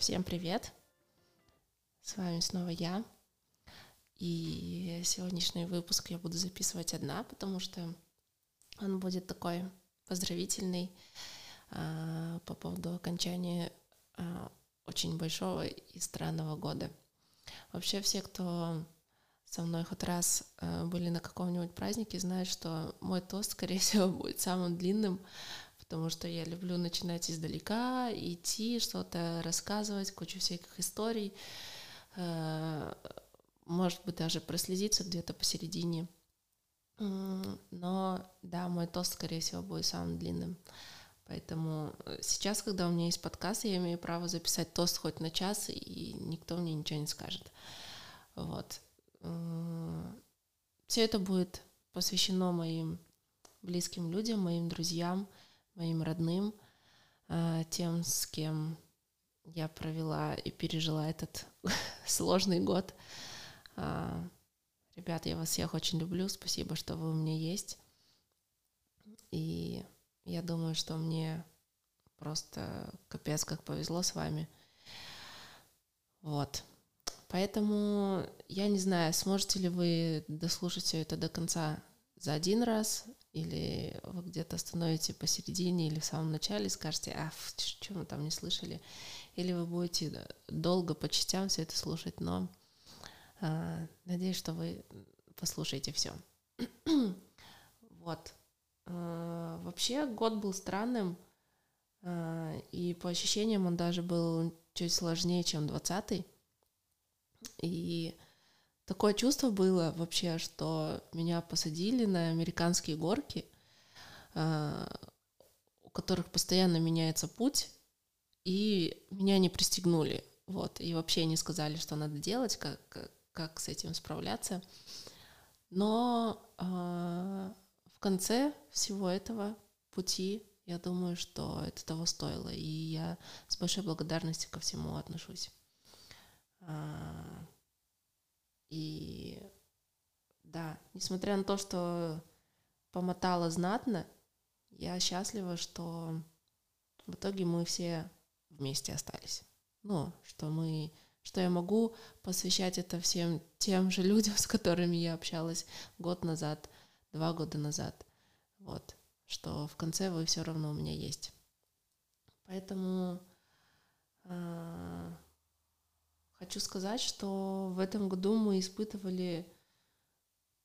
Всем привет! С вами снова я. И сегодняшний выпуск я буду записывать одна, потому что он будет такой поздравительный а, по поводу окончания а, очень большого и странного года. Вообще все, кто со мной хоть раз а, были на каком-нибудь празднике, знают, что мой тост, скорее всего, будет самым длинным, потому что я люблю начинать издалека, идти, что-то рассказывать, кучу всяких историй, э, может быть, даже прослезиться где-то посередине. Но да, мой тост, скорее всего, будет самым длинным. Поэтому э, сейчас, когда у меня есть подкаст, я имею право записать тост хоть на час, и никто мне ничего не скажет. Вот. Все это будет посвящено моим близким людям, моим друзьям — моим родным, а, тем, с кем я провела и пережила этот сложный год. А, ребят, я вас всех очень люблю. Спасибо, что вы у меня есть. И я думаю, что мне просто капец как повезло с вами. Вот. Поэтому я не знаю, сможете ли вы дослушать все это до конца за один раз, или вы где-то остановите посередине или в самом начале и скажете, а, что мы там не слышали, или вы будете долго по частям все это слушать, но э, надеюсь, что вы послушаете все. вот. Э, вообще год был странным, э, и по ощущениям он даже был чуть сложнее, чем двадцатый. И такое чувство было вообще, что меня посадили на американские горки, а, у которых постоянно меняется путь, и меня не пристегнули. Вот, и вообще не сказали, что надо делать, как, как с этим справляться. Но э, в конце всего этого пути я думаю, что это того стоило, и я с большой благодарностью ко всему отношусь. И да, несмотря на то, что помотала знатно, я счастлива, что в итоге мы все вместе остались. Ну, что мы, что я могу посвящать это всем тем же людям, с которыми я общалась год назад, два года назад. Вот, что в конце вы все равно у меня есть. Поэтому э, Хочу сказать, что в этом году мы испытывали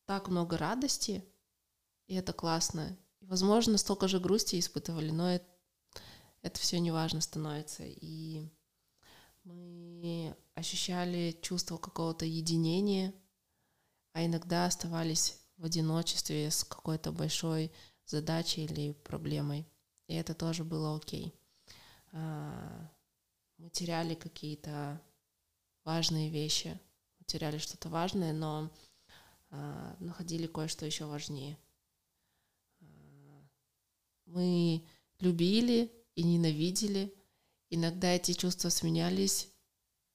так много радости, и это классно. И, возможно, столько же грусти испытывали, но это, это все неважно становится. И мы ощущали чувство какого-то единения, а иногда оставались в одиночестве с какой-то большой задачей или проблемой. И это тоже было окей. А, мы теряли какие-то важные вещи, потеряли что-то важное, но э, находили кое-что еще важнее. А, мы любили и ненавидели. Иногда эти чувства сменялись,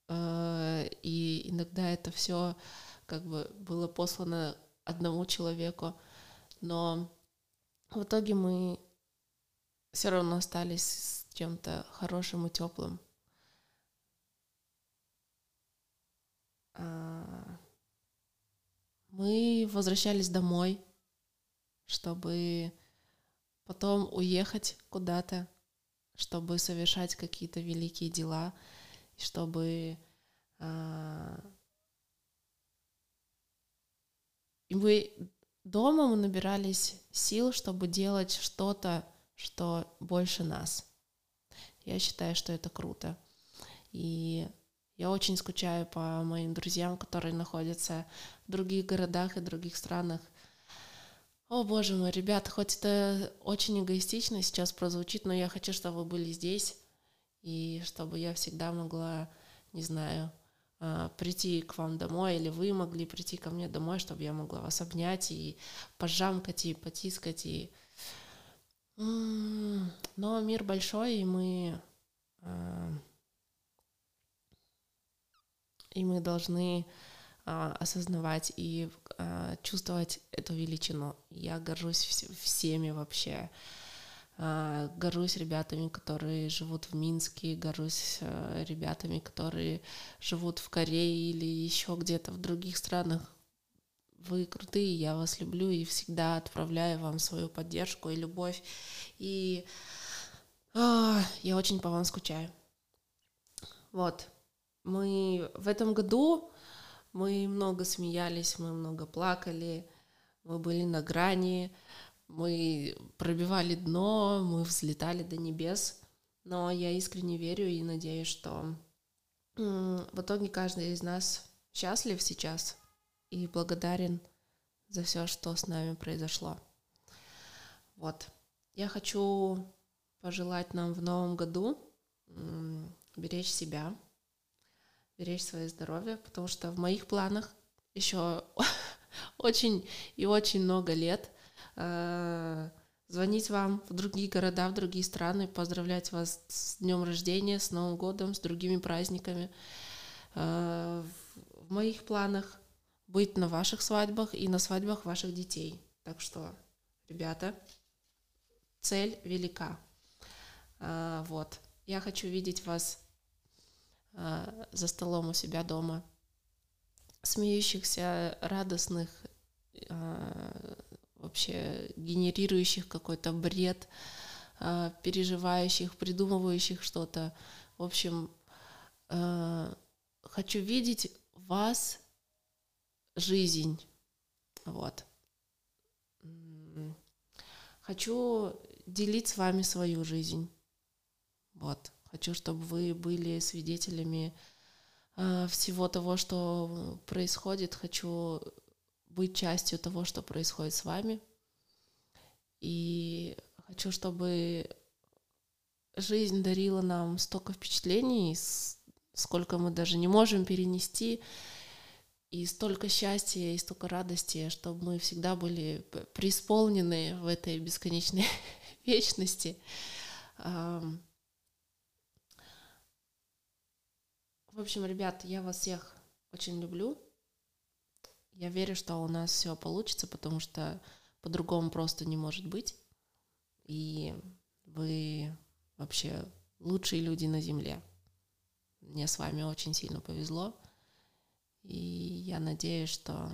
э, и иногда это все как бы было послано одному человеку, но в итоге мы все равно остались с чем-то хорошим и теплым. Мы возвращались домой, чтобы потом уехать куда-то, чтобы совершать какие-то великие дела, чтобы а, и мы дома мы набирались сил, чтобы делать что-то, что больше нас. Я считаю, что это круто. И я очень скучаю по моим друзьям, которые находятся в других городах и других странах. О, боже мой, ребята, хоть это очень эгоистично сейчас прозвучит, но я хочу, чтобы вы были здесь, и чтобы я всегда могла, не знаю, а, прийти к вам домой, или вы могли прийти ко мне домой, чтобы я могла вас обнять и пожамкать, и потискать, и... Но мир большой, и мы а, и мы должны а, осознавать и а, чувствовать эту величину. Я горжусь вс- всеми вообще А, горжусь ребятами, которые живут в Минске, горжусь а, ребятами, которые живут в Корее или еще где-то в других странах. Вы крутые, я вас люблю и всегда отправляю вам свою поддержку и любовь. И а, я очень по вам скучаю. Вот. Мы в этом году мы много смеялись, мы много плакали, мы были на грани, мы пробивали дно, мы взлетали до небес. Но я искренне верю и надеюсь, что в итоге каждый из нас счастлив сейчас и благодарен за все, что с нами произошло. Вот. Я хочу пожелать нам в новом году беречь себя, беречь свое здоровье, потому что в моих планах еще очень и очень много лет э, звонить вам в другие города, в другие страны, поздравлять вас с днем рождения, с Новым годом, с другими праздниками. Э, в моих планах быть на ваших свадьбах и на свадьбах ваших детей. Так что, ребята, цель велика. Э, вот. Я хочу видеть вас за столом у себя дома, смеющихся, радостных, а, вообще генерирующих какой-то бред, а, переживающих, придумывающих что-то. В общем, хочу видеть вас жизнь. Вот. Хочу делить с вами свою жизнь. Вот. Хочу, чтобы вы были свидетелями Э, всего того, что происходит. Хочу быть частью того, что происходит с вами. И хочу, чтобы жизнь дарила нам столько впечатлений, сколько мы даже не можем перенести, и столько счастья, и столько радости, чтобы мы всегда были преисполнены в этой бесконечной вечности. В общем, ребят, я вас всех очень люблю. Я верю, что у нас все получится, потому что по-другому просто не может быть. И вы вообще лучшие люди на Земле. Мне с вами очень сильно повезло. И я надеюсь, что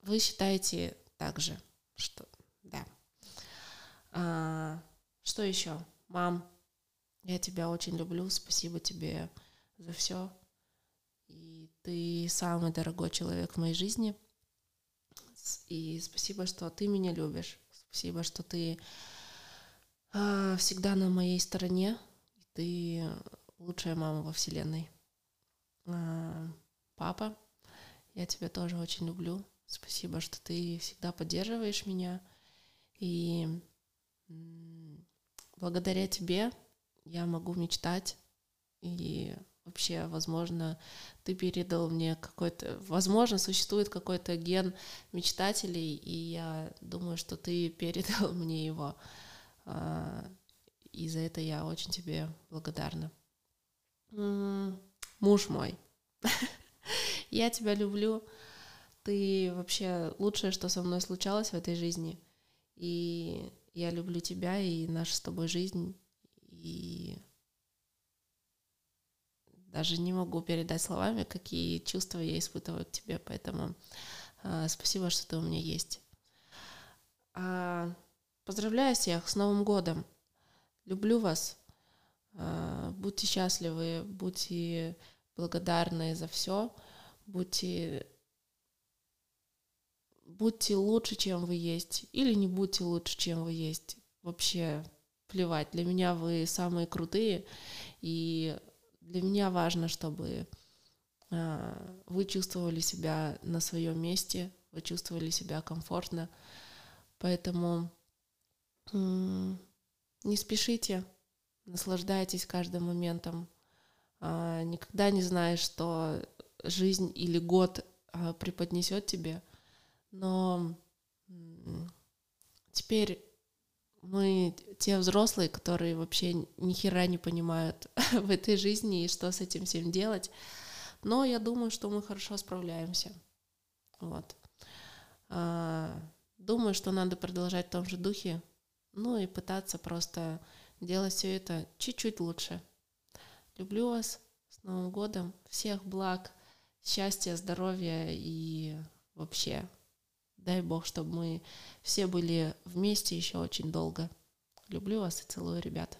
вы считаете так же, что да. А, что еще? Мам, я тебя очень люблю. Спасибо тебе за все. И ты самый дорогой человек в моей жизни. И спасибо, что ты меня любишь. Спасибо, что ты э, всегда на моей стороне. Ты лучшая мама во Вселенной. Э, папа, я тебя тоже очень люблю. Спасибо, что ты всегда поддерживаешь меня. И благодаря тебе я могу мечтать и вообще, возможно, ты передал мне какой-то, возможно, существует какой-то ген мечтателей, и я думаю, что ты передал мне его. А, и за это я очень тебе благодарна. Муж мой, я тебя люблю. Ты вообще лучшее, что со мной случалось в этой жизни. И я люблю тебя и нашу с тобой жизнь. И даже не могу передать словами, какие чувства я испытываю к тебе, поэтому э, спасибо, что ты у меня есть. А, поздравляю всех с Новым годом. Люблю вас. А, будьте счастливы, будьте благодарны за все, будьте будьте лучше, чем вы есть, или не будьте лучше, чем вы есть. Вообще плевать. Для меня вы самые крутые, и для меня важно, чтобы а, вы чувствовали себя на своем месте, вы чувствовали себя комфортно. Поэтому не спешите, наслаждайтесь каждым моментом. А, никогда не знаешь, что жизнь или год а, преподнесет тебе. Но теперь мы те взрослые, которые вообще ни хера не понимают в этой жизни и что с этим всем делать. Но я думаю, что мы хорошо справляемся. Вот. А, думаю, что надо продолжать в том же духе. Ну и пытаться просто делать все это чуть-чуть лучше. Люблю вас. С Новым годом. Всех благ, счастья, здоровья и вообще дай бог, чтобы мы все были вместе еще очень долго. Люблю вас и целую, ребята.